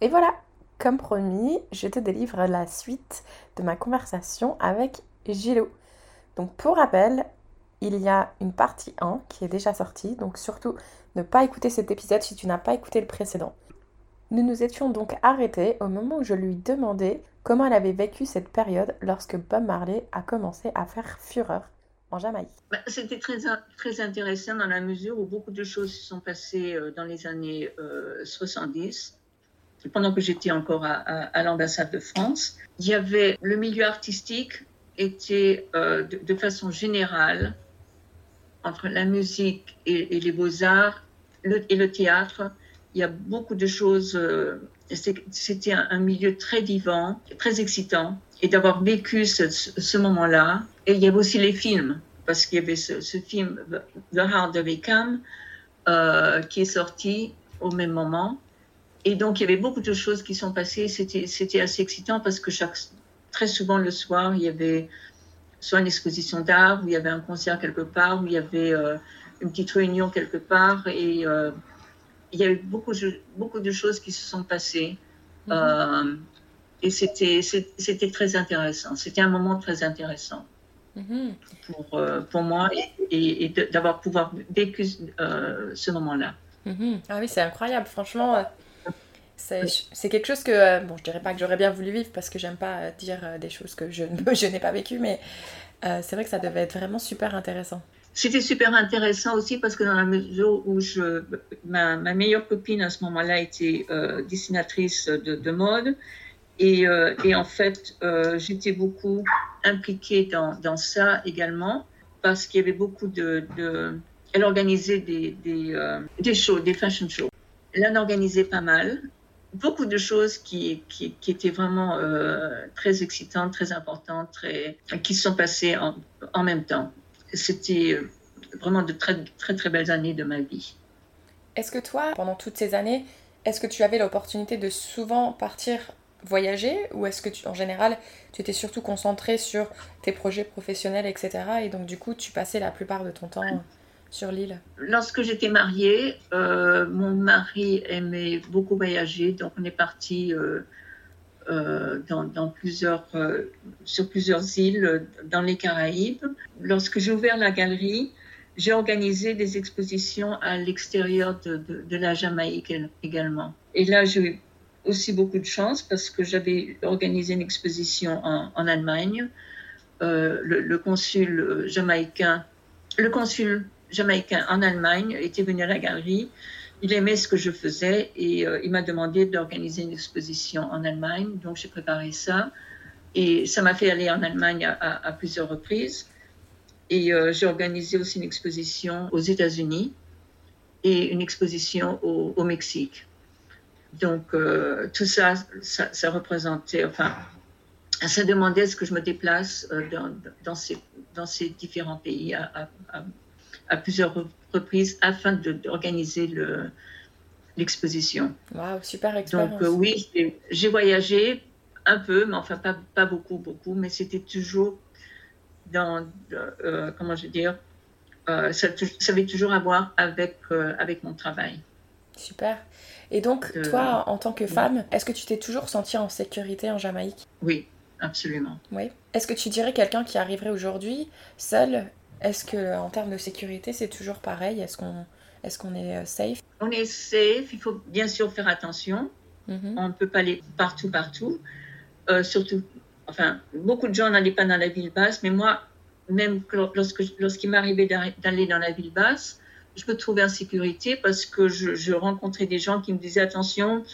Et voilà, comme promis, je te délivre la suite de ma conversation avec Gilo. Donc pour rappel, il y a une partie 1 qui est déjà sortie, donc surtout ne pas écouter cet épisode si tu n'as pas écouté le précédent. Nous nous étions donc arrêtés au moment où je lui demandais comment elle avait vécu cette période lorsque Bob Marley a commencé à faire fureur en Jamaïque. Bah, c'était très, très intéressant dans la mesure où beaucoup de choses se sont passées euh, dans les années 70, euh, pendant que j'étais encore à, l'ambassade de France. Il y avait le milieu artistique était euh, de, façon générale entre la musique et, les beaux-arts et le théâtre il y a beaucoup de choses. Euh, c'était un, milieu très vivant, très excitant. Et d'avoir vécu ce, moment-là. Et il y avait aussi les films, parce qu'il y avait ce, film The Heart of Beckham euh, qui est sorti au même moment. Et donc, il y avait beaucoup de choses qui sont passées. C'était assez excitant parce que chaque, très souvent le soir, il y avait soit une exposition d'art, ou il y avait un concert quelque part, ou il y avait euh, une petite réunion quelque part. Et il y a eu beaucoup, beaucoup de choses qui se sont passées. Mhm. Euh, et c'était, très intéressant. C'était un moment très intéressant mhm. pour, euh, pour moi et, d'avoir pouvoir vécu euh, ce moment-là. Mhm. Ah oui, c'est incroyable. Franchement, c'est, quelque chose que, bon, je dirais pas que j'aurais bien voulu vivre parce que j'aime pas dire des choses que je, je n'ai pas vécues, mais c'est vrai que ça devait être vraiment super intéressant. C'était super intéressant aussi parce que dans la mesure où je, ma, meilleure copine à ce moment-là était euh, dessinatrice de, mode et, euh, et, en fait euh, j'étais beaucoup impliquée dans, dans, ça également parce qu'il y avait beaucoup de, de elle organisait des, des, des, shows, des fashion shows. Elle en organisait pas mal, beaucoup de choses qui, qui, étaient vraiment très excitantes, très importantes, très, qui se sont passées en, en même temps c'était euh, vraiment de très, très, très belles années de ma vie. Est-ce que toi, pendant toutes ces années, est-ce que tu avais l'opportunité de souvent partir voyager ou est-ce que en général tu étais surtout concentré sur tes projets professionnels etc et donc du coup tu passais la plupart de ton temps sur l'île Lorsque j'étais mariée, euh, mon mari aimait beaucoup voyager donc on est parti euh, euh, dans, plusieurs, sur plusieurs îles dans les Caraïbes. Lorsque j'ai ouvert la galerie, j'ai organisé des expositions à l'extérieur de, la Jamaïque également. Et là, j'ai eu aussi beaucoup de chance parce que j'avais organisé une exposition en, Allemagne. Le, le, consul jamaïcain, le consul jamaïcain en Allemagne était venu à la galerie il aimait ce que je faisais et euh, il m'a demandé d'organiser une exposition en Allemagne. Donc j'ai préparé ça et ça m'a fait aller en Allemagne à, plusieurs reprises. Et euh, j'ai organisé aussi une exposition aux États-Unis et une exposition au, Mexique. Donc euh, tout ça, ça, représentait, enfin, ça demandait ce que je me déplace dans, ces, différents pays plusieurs reprises afin d'organiser l'exposition. Waouh, super expérience. Donc euh, oui, j'ai voyagé un peu, mais enfin pas, pas beaucoup, beaucoup, mais c'était toujours dans, euh, comment je veux dire, euh, ça, ça, avait toujours à voir avec, avec mon travail. Super. Et donc, toi, en tant que femme, est-ce que tu t'es toujours sentie en sécurité en Jamaïque? Oui, absolument. Oui. Est-ce que tu dirais quelqu'un qui arriverait aujourd'hui seul est-ce que en termes de sécurité, c'est toujours pareil? Est-ce qu'on est, qu'on est euh, safe? On est safe. Il faut bien sûr faire attention. Mhm. On ne peut pas aller partout, partout. Euh, surtout enfin, beaucoup de gens n'allaient pas dans la ville basse, mais moi, même lorsque, lorsqu'il m'arrivait d'aller dans la ville basse, je me trouvais en sécurité parce que je, rencontrais des gens qui me disaient attention,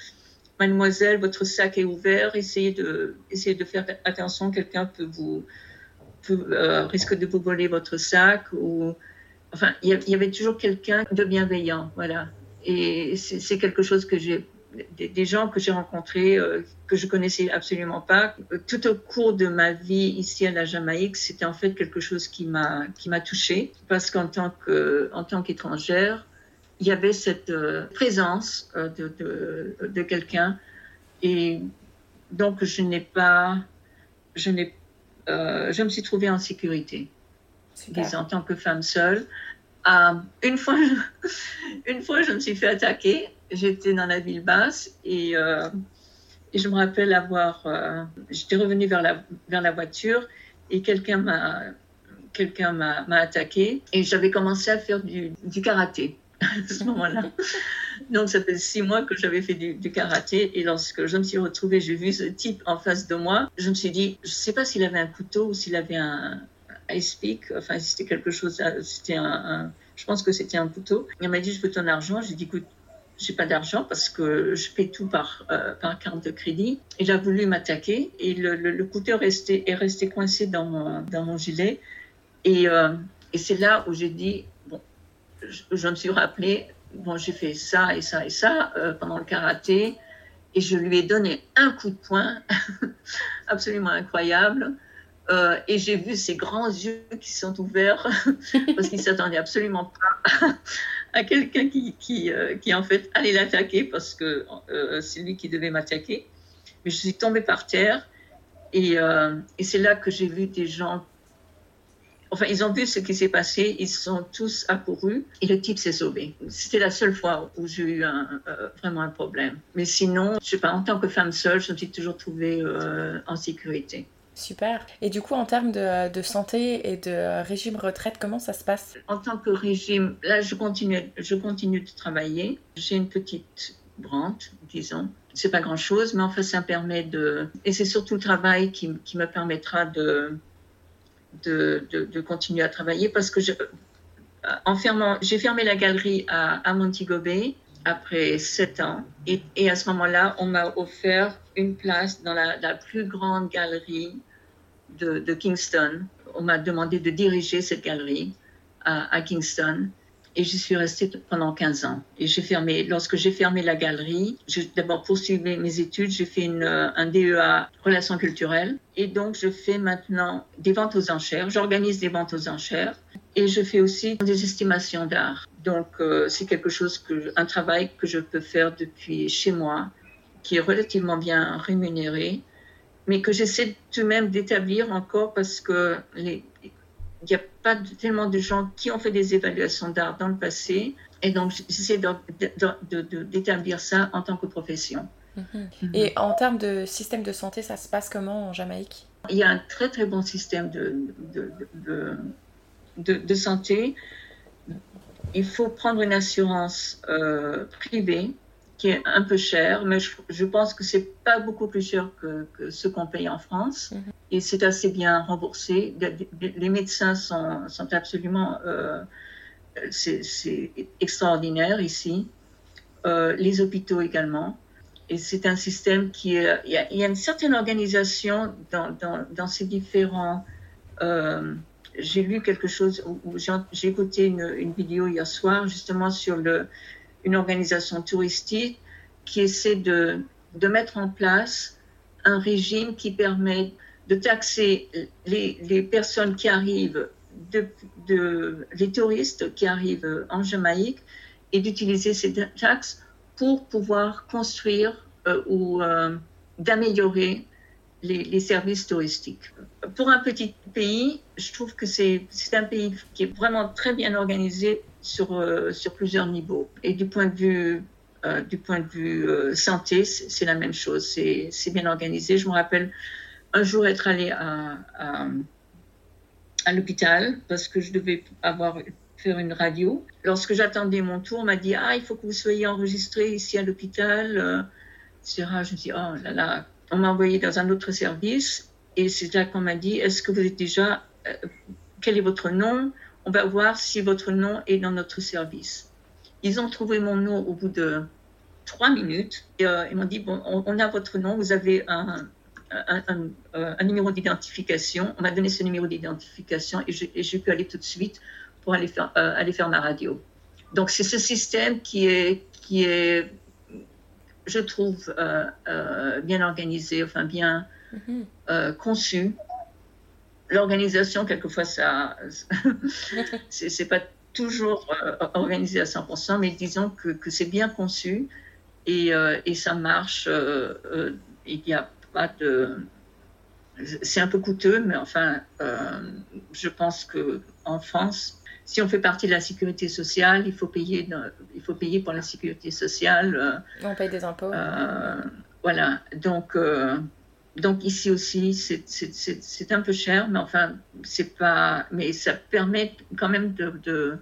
mademoiselle, votre sac est ouvert, essayez de, essayez de faire attention, quelqu'un peut vous, euh, risque de vous voler votre sac ou, enfin, il y, avait toujours quelqu'un de bienveillant, voilà. Et c'est quelque chose que j'ai des, gens que j'ai rencontrés euh, que je connaissais absolument pas. Tout au cours de ma vie ici à la Jamaïque, c'était en fait quelque chose qui m'a qui m'a touchée parce qu'en tant que en tant qu'étrangère, il y avait cette euh, présence de, de, de quelqu'un et donc je n'ai pas je n'ai je me suis trouvée en sécurité. En tant que femme seule, une fois, une fois, je me suis fait attaquer j'étais dans la ville basse et, euh, et je me rappelle avoir. Euh, j'étais revenue vers la, vers la voiture et quelqu'un m'a quelqu'un m'a attaqué et j'avais commencé à faire du, du karaté à ce moment-là. Donc, ça fait six mois que j'avais fait du, karaté. Et lorsque je me suis retrouvée, j'ai vu ce type en face de moi. Je me suis dit, je ne sais pas s'il avait un couteau ou s'il avait un ice pick. Enfin, c'était quelque chose. C'était un, je pense que c'était un couteau. Il m'a dit, je veux ton argent. J'ai dit, écoute, j'ai pas d'argent parce que je paie tout par, euh, par carte de crédit. Il a voulu m'attaquer et le, couteau est resté, est resté coincé dans mon, dans mon gilet. Et, euh, et c'est là où j'ai dit, bon, je, me suis rappelé, bon, j'ai fait ça et ça et ça euh, pendant le karaté et je lui ai donné un coup de poing absolument incroyable. Euh, et j'ai vu ses grands yeux qui sont ouverts parce qu'il s'attendait absolument pas à quelqu'un qui, qui, euh, qui, en fait allait l'attaquer parce que c'est lui qui devait m'attaquer. Mais je suis tombée par terre et, et c'est là que j'ai vu des gens. Enfin, ils ont vu ce qui s'est passé, ils sont tous accourus et le type s'est sauvé. C'était la seule fois où j'ai eu un, vraiment un problème. Mais sinon, je sais pas, en tant que femme seule, je me suis toujours trouvée en sécurité. Super. Et du coup, en termes de, santé et de régime retraite, comment ça se passe? En tant que régime, là, je continue, je continue de travailler. J'ai une petite rente, disons. C'est pas grand chose, mais enfin, ça me permet de. Et c'est surtout le travail qui, qui me permettra de, de, de, continuer à travailler parce que fermant, j'ai fermé la galerie à, à Montego Bay après sept ans. Et, et à ce moment-là, on m'a offert une place dans la, la plus grande galerie de, de Kingston. On m'a demandé de diriger cette galerie à Kingston. Et j'y suis restée pendant 15 ans. Et j'ai fermé, lorsque j'ai fermé la galerie, j'ai d'abord poursuivi mes études. J'ai fait une, un DEA relations culturelles. Et donc, je fais maintenant des ventes aux enchères. J'organise des ventes aux enchères. Et je fais aussi des estimations d'art. Donc, euh, c'est quelque chose que, un travail que je peux faire depuis chez moi, qui est relativement bien rémunéré, mais que j'essaie tout de même d'établir encore parce que les, il n'y a pas tellement de gens qui ont fait des évaluations d'art dans le passé. Et donc, j'essaie d'établir ça en tant que profession. Mhm. Et en termes de système de santé, ça se passe comment en Jamaïque? Il y a un très très bon système de, de, de santé. Il faut prendre une assurance euh, privée qui est un peu cher, mais je, pense que c'est pas beaucoup plus cher que, ce qu'on paye en France. Mhm. Et c'est assez bien remboursé. Les médecins sont, sont absolument... Euh, c'est extraordinaire ici. Euh, les hôpitaux également. Et c'est un système qui est... Il y, a, une certaine organisation dans, dans, dans ces différents... Euh, j'ai lu quelque chose, j'ai écouté une, une, vidéo hier soir justement sur le, une organisation touristique qui essaie de, de mettre en place un régime qui permet de taxer les, les personnes qui arrivent, de, de, les touristes qui arrivent en Jamaïque et d'utiliser ces taxes pour pouvoir construire euh, ou euh, d'améliorer les, les, services touristiques. Pour un petit pays, je trouve que c'est un pays qui est vraiment très bien organisé sur, euh, sur plusieurs niveaux. Et du point de vue, du point de vue santé, c'est la même chose. C'est bien organisé. Je me rappelle un jour être allé à, à, à l'hôpital parce que je devais avoir faire une radio. Lorsque j'attendais mon tour, on m'a dit ah il faut que vous soyez enregistré ici à l'hôpital. Euh, Je me dis oh là là. On m'a envoyé dans un autre service Et c'est là qu'on m'a dit, est-ce que vous êtes déjà, euh, quel est votre nom? On va voir si votre nom est dans notre service. Ils ont trouvé mon nom au bout de trois minutes. Et, euh, ils m'ont dit, bon, on, a votre nom, vous avez un, un, un, numéro d'identification. On m'a donné ce numéro d'identification et et pu aller tout de suite pour aller faire, aller faire ma radio. Donc c'est ce système qui est, qui est je trouve, euh, euh, bien organisé, enfin bien mhm. euh, conçu. L'organisation, quelquefois, ça, c'est pas toujours organisé à 100%, mais disons que, que c'est bien conçu et, et ça marche. il n'y a pas de. C'est un peu coûteux, mais enfin, je pense qu'en France, si on fait partie de la sécurité sociale, il faut payer, il faut payer pour la sécurité sociale. Euh, on paye des impôts. Euh, voilà. Donc, euh, donc ici aussi, c'est un peu cher, mais enfin, c'est pas, mais ça permet quand même de, de,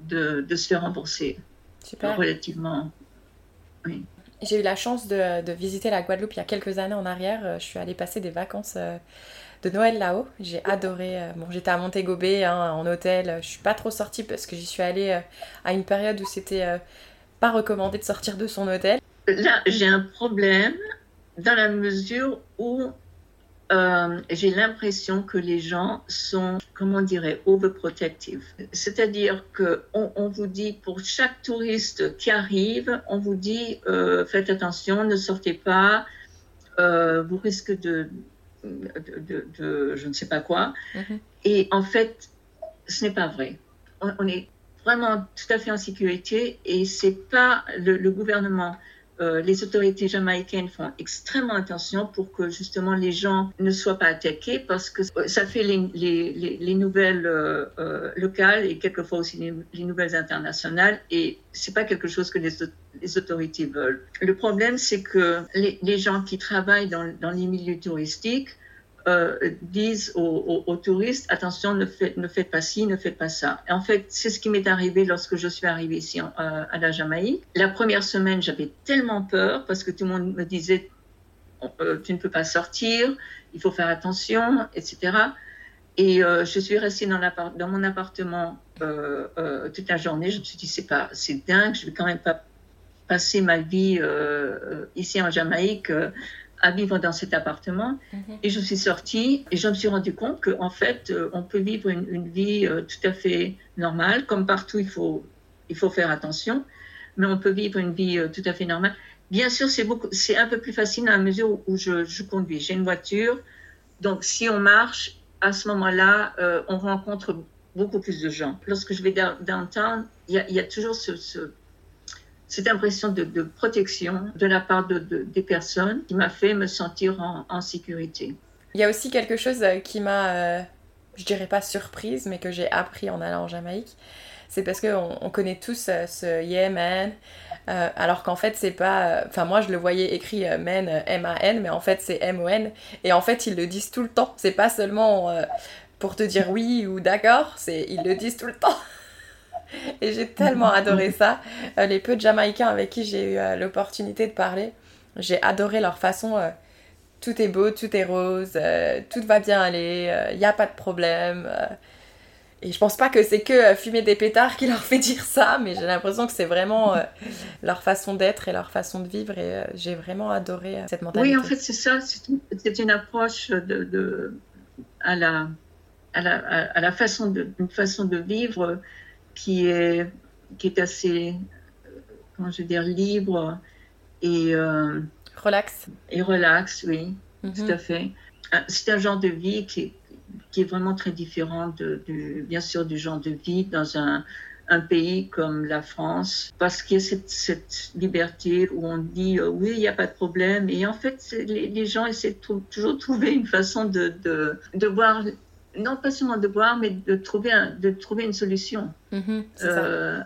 de, de se faire rembourser. Super. Relativement. Oui. J'ai eu la chance de, visiter la Guadeloupe il y a quelques années en arrière. Je suis allée passer des vacances de Noël là-haut. J'ai adoré. Euh, bon, j'étais à Montego Bay hein, en hôtel. Je suis pas trop sortie parce que j'y suis allée euh, à une période où c'était euh, pas recommandé de sortir de son hôtel. Là, j'ai un problème dans la mesure où j'ai l'impression que les gens sont, comment dirait, overprotective. C'est-à-dire que on, vous dit pour chaque touriste qui arrive, on vous dit faites attention, ne sortez pas, vous risquez de de, je ne sais pas quoi. Mhm. Et en fait, ce n'est pas vrai. On, est vraiment tout à fait en sécurité et c'est pas le, gouvernement. Euh, les autorités jamaïcaines font extrêmement attention pour que justement les gens ne soient pas attaqués parce que ça fait les, les, les, nouvelles euh, euh, locales et quelquefois aussi les, nouvelles internationales et c'est pas quelque chose que les, autorités veulent. Le problème, c'est que les, gens qui travaillent dans les milieux touristiques euh, disent aux, touristes attention, ne faites, ne faites pas ci, ne faites pas ça. En fait, c'est ce qui m'est arrivé lorsque je suis arrivée ici euh, à la Jamaïque. La première semaine, j'avais tellement peur parce que tout le monde me disait euh, tu ne peux pas sortir, il faut faire attention, etc. Et je suis restée dans, dans mon appartement toute la journée. Je me suis dit c'est pas, c'est dingue, je vais quand même pas passer ma vie ici en Jamaïque à vivre dans cet appartement. Mhm. Et je suis sortie et je me suis rendu compte qu'en fait, euh, on peut vivre une, vie euh, tout à fait normale. Comme partout, il faut, il faut faire attention, mais on peut vivre une vie euh, tout à fait normale. Bien sûr, c'est beaucoup, c'est un peu plus facile la mesure où, je, je, conduis. J'ai une voiture, donc si on marche, à ce moment-là, on rencontre beaucoup plus de gens. Lorsque je vais downtown, il y y a toujours ce, ce cette impression de, protection de la part de, des personnes qui m'a fait me sentir en, sécurité. Il y a aussi quelque chose euh, qui m'a, euh, je dirais pas surprise, mais que j'ai appris en allant en Jamaïque. C'est parce qu'on on connaît tous euh, ce yeah man, alors qu'en fait c'est pas. Enfin, moi je le voyais écrit man, M-A-N, mais en fait c'est M-O-N. Et en fait ils le disent tout le temps. C'est pas seulement pour te dire oui ou d'accord, c'est ils le disent tout le temps. Et j'ai tellement adoré ça. Euh, les peu de Jamaïcains avec qui j'ai eu euh, l'opportunité de parler, j'ai adoré leur façon. Euh, tout est beau, tout est rose, tout va bien aller, il n'y a pas de problème. et je pense pas que c'est que fumer des pétards qui leur fait dire ça, mais j'ai l'impression que c'est vraiment leur façon d'être et leur façon de vivre. Et j'ai vraiment adoré cette mentalité. Oui, en fait, c'est ça. C'est une, approche de, de à, la, à, la, à la façon de, une façon de vivre qui est, qui est assez, comment je veux dire, libre et... Euh, relax. Et relax, oui, mhm. tout à fait. Euh, c'est un genre de vie qui est, qui est vraiment très différent, de, bien sûr, du genre de vie dans un, un pays comme la France, parce qu'il y a cette, cette, liberté où on dit euh, oui, il n'y a pas de problème, et en fait, les, les, gens essaient de toujours trouver une façon de, de, de voir non pas seulement de boire, mais de trouver, de trouver une solution mhm, euh,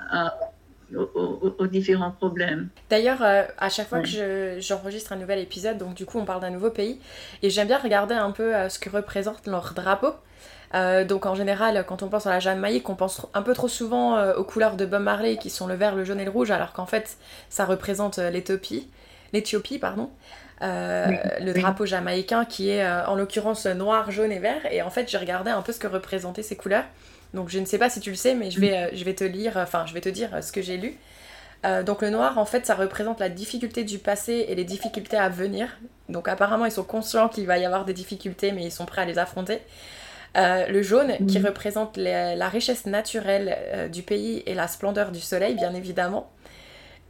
aux, différents problèmes. D'ailleurs, euh, à chaque fois que j'enregistre un nouvel épisode, donc du coup on parle d'un nouveau pays, et j'aime bien regarder un peu euh, ce que représente leur drapeau. donc en général, quand on pense à la Jamaïque, on pense un peu trop souvent aux couleurs de Bob Marley qui sont le vert, le jaune et le rouge, alors qu'en fait ça représente l'Éthiopie l'Éthiopie, pardon. Le drapeau jamaïcain qui est en l'occurrence noir, jaune et vert. Et en fait, j'ai regardé un peu ce que représentaient ces couleurs. Donc je ne sais pas si tu le sais, mais je vais, je vais te lire, enfin je vais te dire ce que j'ai lu. donc le noir, en fait, ça représente la difficulté du passé et les difficultés à venir. Donc apparemment, ils sont conscients qu'il va y avoir des difficultés, mais ils sont prêts à les affronter. Euh, le jaune qui représente la richesse naturelle euh, du pays et la splendeur du soleil, bien évidemment.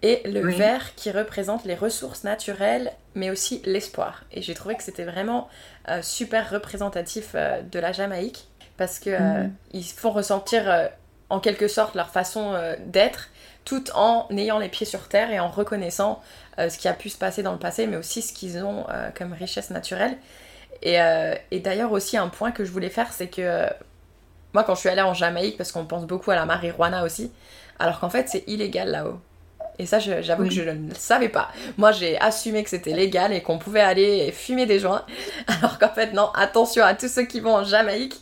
Et le vert qui représente les ressources naturelles, mais aussi l'espoir. Et j'ai trouvé que c'était vraiment euh, super représentatif de la Jamaïque, parce qu'ils mhm. ils font ressentir en quelque sorte leur façon d'être, tout en ayant les pieds sur terre et en reconnaissant ce qui a pu se passer dans le passé, mais aussi ce qu'ils ont comme richesse naturelle. Euh, et, d'ailleurs aussi un point que je voulais faire, c'est que moi quand je suis allée en Jamaïque, parce qu'on pense beaucoup à la marijuana aussi, alors qu'en fait c'est illégal là-haut. Et ça, j'avoue que je ne le savais pas. Moi, j'ai assumé que c'était légal et qu'on pouvait aller fumer des joints. Alors qu'en fait, non, attention à tous ceux qui vont en Jamaïque.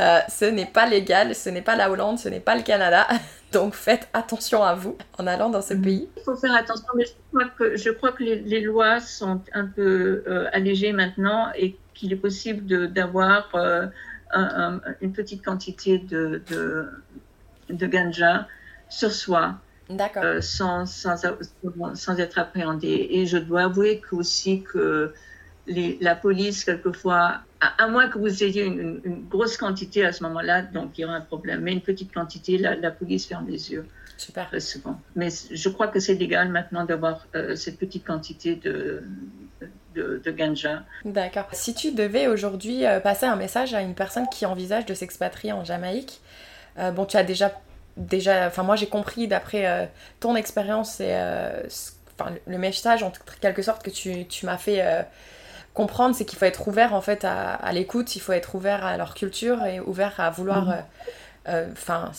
Euh, ce n'est pas légal, ce n'est pas la Hollande, ce n'est pas le Canada. Donc faites attention à vous en allant dans ce mm. pays. Il faut faire attention, mais je crois que, les, lois sont un peu euh, allégées maintenant et qu'il est possible d'avoir euh, une petite quantité de, de, ganja sur soi. Euh, sans, sans, sans, être appréhendé. Et je dois avouer que aussi que les, la police, quelquefois, à, moins que vous ayez une, grosse quantité à ce moment-là, donc il y aura un problème. Mais une petite quantité, la, la police ferme les yeux. Super. Très souvent. Mais je crois que c'est légal maintenant d'avoir euh, cette petite quantité de, de, de ganja. D'accord. Si tu devais aujourd'hui euh, passer un message à une personne qui envisage de s'expatrier en Jamaïque, euh, bon, tu as déjà, déjà, enfin moi j'ai compris d'après ton expérience et enfin, le message en quelque sorte que tu, tu m'as fait comprendre, c'est qu'il faut être ouvert en fait à, l'écoute, il faut être ouvert à leur culture et ouvert à vouloir, mhm. euh, euh, enfin,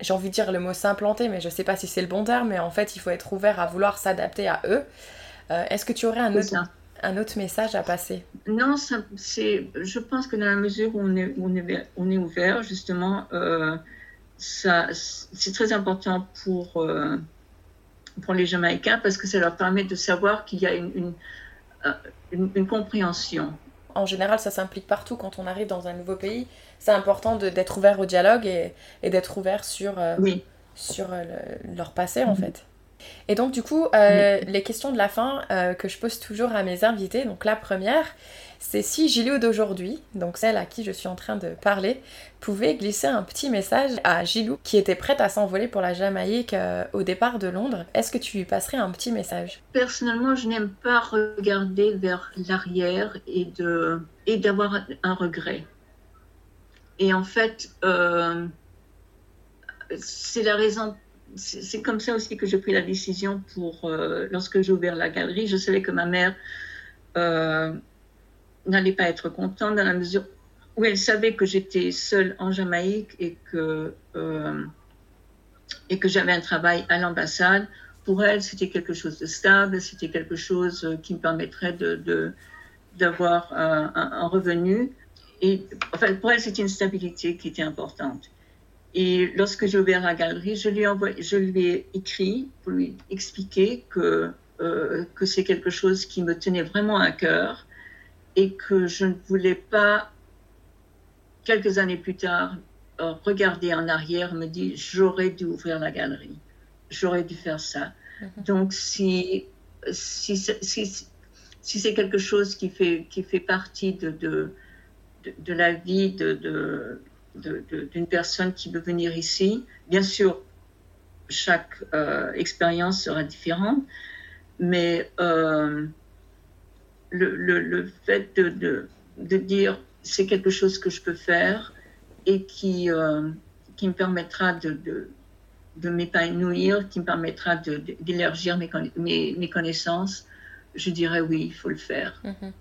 j'ai envie de dire le mot s'implanter, mais je sais pas si c'est le bon terme, mais en fait, il faut être ouvert à vouloir s'adapter à eux. Euh, est-ce que tu aurais un autre, un autre message à passer? Non, c'est, je pense que dans la mesure où on est, on est, on est ouvert, justement, ça, c'est très important pour, pour les Jamaïcains parce que ça leur permet de savoir qu'il y a une une, compréhension. En général, ça s'implique partout quand on arrive dans un nouveau pays. C'est important d'être ouvert au dialogue et, et d'être ouvert sur, euh, sur euh, leur passé, en mhm. fait. Et donc, du coup, euh, les questions de la fin que je pose toujours à mes invités. Donc, la première, c'est si Gilou d'aujourd'hui, donc celle à qui je suis en train de parler, pouvait glisser un petit message à Gilou qui était prête à s'envoler pour la Jamaïque euh, au départ de Londres. Est-ce que tu lui passerais un petit message? Personnellement, je n'aime pas regarder vers l'arrière et d'avoir un regret. Et en fait, euh, c'est la raison c'est comme ça aussi que j'ai pris la décision pour, euh, lorsque j'ai ouvert la galerie, je savais que ma mère n'allait pas être contente dans la mesure où elle savait que j'étais seule en Jamaïque et que, euh, que j'avais un travail à l'ambassade. Pour elle, c'était quelque chose de stable, c'était quelque chose qui me permettrait de, d'avoir un, revenu. Et enfin, pour elle, c'était une stabilité qui était importante. Et lorsque j'ai ouvert la galerie, je lui, ai je lui ai écrit pour lui expliquer que, euh, que c'est quelque chose qui me tenait vraiment à cœur et que je ne voulais pas, quelques années plus tard, euh, regarder en arrière, me dire j'aurais dû ouvrir la galerie, j'aurais dû faire ça. Mhm. Donc si, si, si, si c'est quelque chose qui fait, qui fait partie de, de, de, la vie de, d'une personne qui veut venir ici, bien sûr, chaque euh, expérience sera différente, mais euh, le, le, fait de, de, de dire c'est quelque chose que je peux faire et qui, euh, qui me permettra de, de, de m'épanouir, qui me permettra d'élargir mes, mes, mes, connaissances, je dirais oui, il faut le faire. Mhm.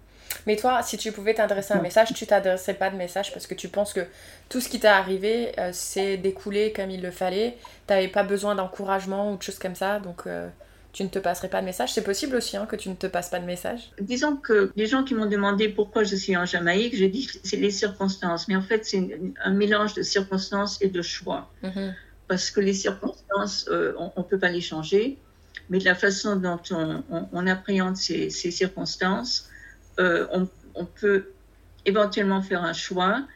Mais toi, si tu pouvais t'adresser un message, tu t'adressais pas de message parce que tu penses que tout ce qui t'est arrivé, euh, c'est découlé comme il le fallait. Tu n'avais pas besoin d'encouragement ou de choses comme ça. Donc, euh, tu ne te passerais pas de message. C'est possible aussi hein, que tu ne te passes pas de message. Disons que les gens qui m'ont demandé pourquoi je suis en Jamaïque, j'ai dit que c'est les circonstances. Mais en fait, c'est un mélange de circonstances et de choix. Mm-hmm. Parce que les circonstances, euh, on ne peut pas les changer. mais de la façon dont on, appréhende ces, circonstances, euh, on, peut éventuellement faire un choix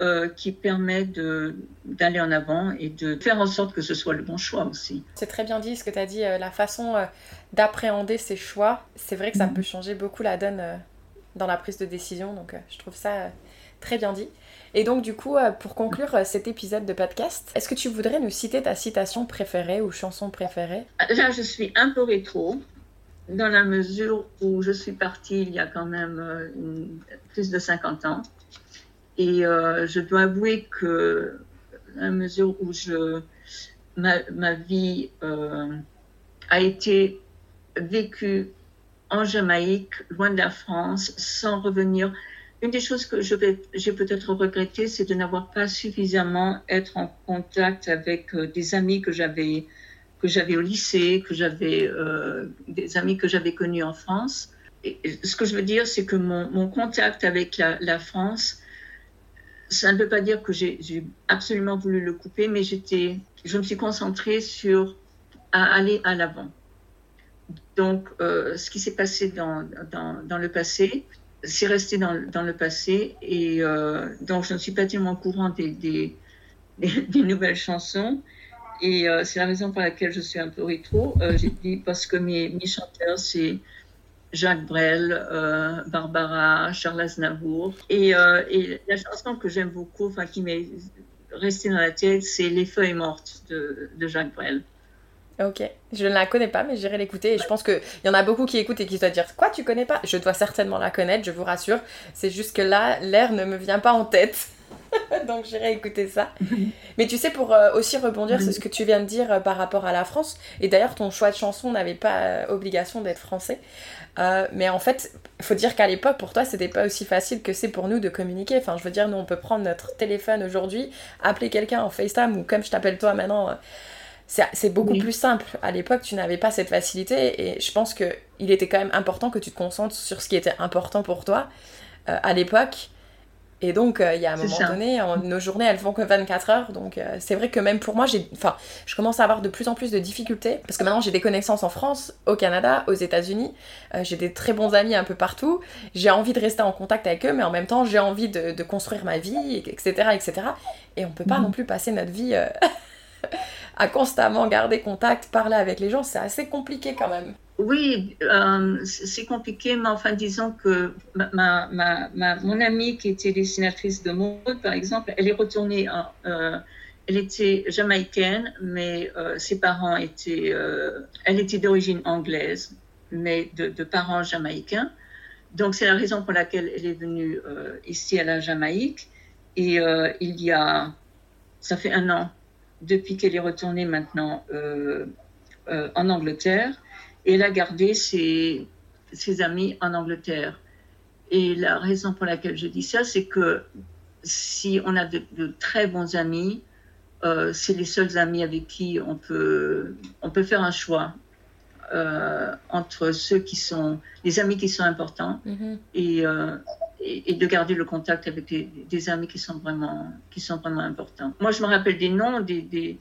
euh, qui permet d'aller en avant et de faire en sorte que ce soit le bon choix aussi. C'est très bien dit ce que tu as dit, la façon d'appréhender ces choix. C'est vrai que ça mm-hmm. peut changer beaucoup la donne dans la prise de décision, donc je trouve ça très bien dit. Et donc, du coup, euh, pour conclure euh, cet épisode de podcast, est-ce que tu voudrais nous citer ta citation préférée ou chanson préférée? Là, je suis un peu rétro, dans la mesure où je suis partie il y a quand même euh, plus de 50 ans. Et je dois avouer que, la mesure où je, ma, ma vie a été vécue en Jamaïque, loin de la France, sans revenir une des choses que je vais, j'ai peut-être regretté, c'est de n'avoir pas suffisamment être en contact avec euh, des amis que j'avais que j'avais au lycée, que j'avais euh, des amis que j'avais connus en France. Et ce que je veux dire, c'est que mon, mon contact avec la, la, France, ça ne veut pas dire que j'ai, absolument voulu le couper, mais j'étais, je me suis concentrée sur aller à l'avant. Donc, euh, ce qui s'est passé dans, dans, le passé, c'est resté dans, dans, le passé et euh, donc je ne suis pas tellement au courant des, des, nouvelles chansons et euh, c'est la raison pour laquelle je suis un peu rétro. J'ai dit parce que mes, mes chanteurs c'est Jacques Brel, Barbara, Charles Aznavour et, et la chanson que j'aime beaucoup, enfin qui m'est restée dans la tête, c'est Les feuilles mortes de, de Jacques Brel. Ok, je ne la connais pas, mais j'irai l'écouter. Et je pense qu'il y en a beaucoup qui écoutent et qui doivent dire Quoi, tu connais pas? Je dois certainement la connaître, je vous rassure. C'est juste que là, l'air ne me vient pas en tête. Donc j'irai écouter ça. mais tu sais, pour euh, aussi rebondir sur ce que tu viens de dire euh, par rapport à la France, et d'ailleurs, ton choix de chanson n'avait pas euh, obligation d'être français. mais en fait, il faut dire qu'à l'époque, pour toi, c'était pas aussi facile que c'est pour nous de communiquer. Enfin, je veux dire, nous, on peut prendre notre téléphone aujourd'hui, appeler quelqu'un en FaceTime ou comme je t'appelle toi maintenant c'est beaucoup plus simple. À l'époque, tu n'avais pas cette facilité et je pense qu'il était quand même important que tu te concentres sur ce qui était important pour toi euh, à l'époque. Et donc, euh, il y a un moment donné, nos journées, elles font que 24 heures. Donc, euh, c'est vrai que même pour moi, enfin, je commence à avoir de plus en plus de difficultés. Parce que maintenant, j'ai des connaissances en France, au Canada, aux États-Unis. j'ai des très bons amis un peu partout. J'ai envie de rester en contact avec eux, mais en même temps, j'ai envie de, construire ma vie, etc. etc. Et on peut pas mhm. non plus passer notre vie à constamment garder contact, parler avec les gens, c'est assez compliqué quand même. Oui, euh, c'est compliqué, mais enfin, disons que ma, ma, ma, mon amie qui était dessinatrice de mode, par exemple, elle est retournée, euh, elle était jamaïcaine, mais euh, ses parents étaient, elle était d'origine anglaise, mais de, parents jamaïcains. Donc, c'est la raison pour laquelle elle est venue ici à la Jamaïque. Et il y a, ça fait un an depuis qu'elle est retournée maintenant en Angleterre. Et elle a gardé ses, ses, amis en Angleterre. Et la raison pour laquelle je dis ça, c'est que si on a de, très bons amis, euh, c'est les seuls amis avec qui on peut, on peut faire un choix entre ceux qui sont les amis qui sont importants mm-hmm. et, et, de garder le contact avec des, amis qui sont vraiment, qui sont vraiment importants. Moi, je me rappelle des noms des, des,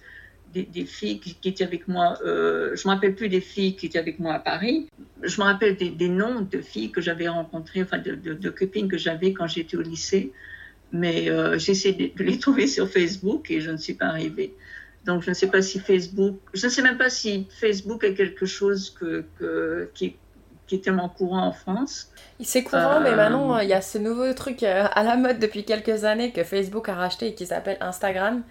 des, filles qui, étaient avec moi. Euh, je me rappelle plus des filles qui étaient avec moi à Paris. Je me rappelle des, noms de filles que j'avais rencontrées, enfin de, de, copines que j'avais quand j'étais au lycée. Mais euh, j'essaie de, les trouver sur Facebook et je ne suis pas arrivée. Donc, je ne sais pas si Facebook, je ne sais même pas si Facebook est quelque chose que, que qui, qui est tellement courant en France. C'est courant, mais maintenant, euh. il y a ce nouveau truc euh, à la mode depuis quelques années que Facebook a racheté et qui s'appelle Instagram.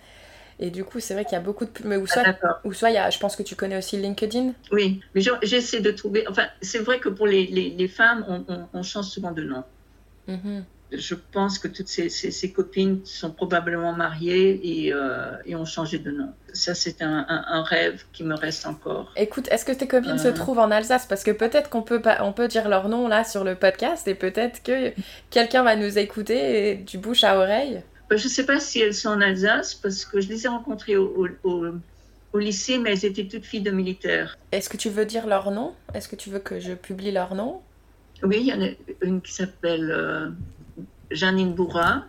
Et du coup, c'est vrai qu'il y a beaucoup de... Mais ou soit, ah, ou soit il y a, je pense que tu connais aussi LinkedIn. Oui, mais j'essaie de trouver... Enfin, c'est vrai que pour les, les, les femmes, on, on, change souvent de nom. Mm je pense que toutes ces, copines sont probablement mariées et, euh, et, ont changé de nom. Ça, c'est un, rêve qui me reste encore. Écoute, est-ce que tes copines se euh. trouvent en Alsace? Parce que peut-être qu'on peut, on peut dire leur nom là sur le podcast et peut-être que quelqu'un va nous écouter du bouche à oreille. Ben, je ne sais pas si elles sont en Alsace parce que je les ai rencontrées au, au, lycée, mais elles étaient toutes filles de militaires. Est-ce que tu veux dire leur nom? Est-ce que tu veux que je publie leur nom? Oui, il y en a une qui s'appelle... Euh, Janine Bourra,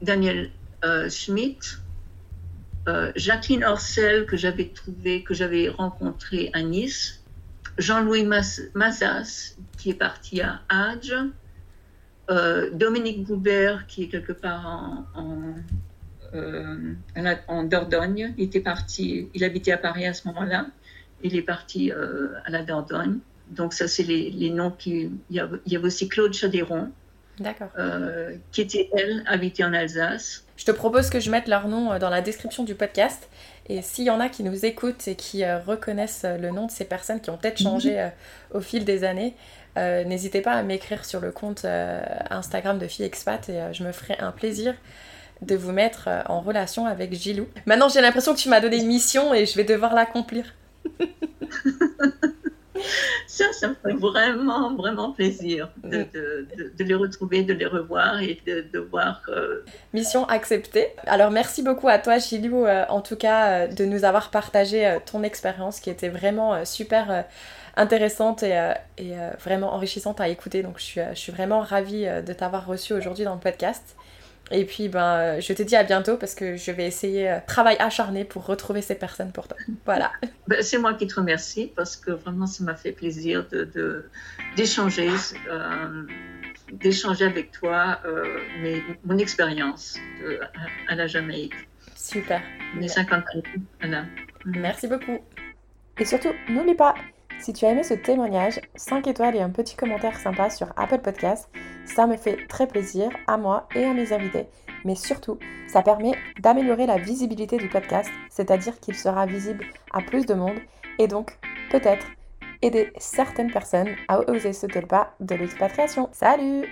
Daniel euh, Schmidt, euh, Jacqueline Orcel que j'avais trouvé, que j'avais rencontré à Nice, Jean-Louis Mazas, qui est parti à Hadj, euh, Dominique Goubert, qui est quelque part en, en, Dordogne. Il était parti, il habitait à Paris à ce moment-là. Il est parti à la Dordogne. Donc ça, c'est les, noms qui... Il y, avait, aussi Claude Chadéron, D'accord. qui était, elle, habitée en Alsace. Je te propose que je mette leur nom dans la description du podcast. Et s'il y en a qui nous écoutent et qui euh, reconnaissent euh, le nom de ces personnes qui ont peut-être changé mhm. euh, au fil des années, n'hésitez pas à m'écrire sur le compte Instagram de Fille Expat et je me ferai un plaisir de vous mettre en relation avec Gilou. Maintenant, j'ai l'impression que tu m'as donné une mission et je vais devoir l'accomplir. ça, ça me fait vraiment, vraiment plaisir de, les retrouver, de les revoir et de, voir. Mission acceptée. Alors, merci beaucoup à toi, Gilou, euh, en tout cas, euh, de nous avoir partagé euh, ton expérience qui était vraiment super intéressante et, vraiment enrichissante à écouter. Donc, je suis, je suis vraiment ravie de t'avoir reçu aujourd'hui dans le podcast. Et puis, ben, je te dis à bientôt parce que je vais essayer euh, travail acharné pour retrouver ces personnes pour toi. Voilà. Ben, c'est moi qui te remercie parce que vraiment, ça m'a fait plaisir d'échanger de, euh, d'échanger avec toi euh, mon expérience à, la Jamaïque. Super. Mes 50 années. Merci beaucoup. Et surtout, n'oublie pas, si tu as aimé ce témoignage, 5 étoiles et un petit commentaire sympa sur Apple Podcast, ça me fait très plaisir à moi et à mes invités. Mais surtout, ça permet d'améliorer la visibilité du podcast, c'est-à-dire qu'il sera visible à plus de monde et donc peut-être aider certaines personnes à oser sauter le pas de l'expatriation. Salut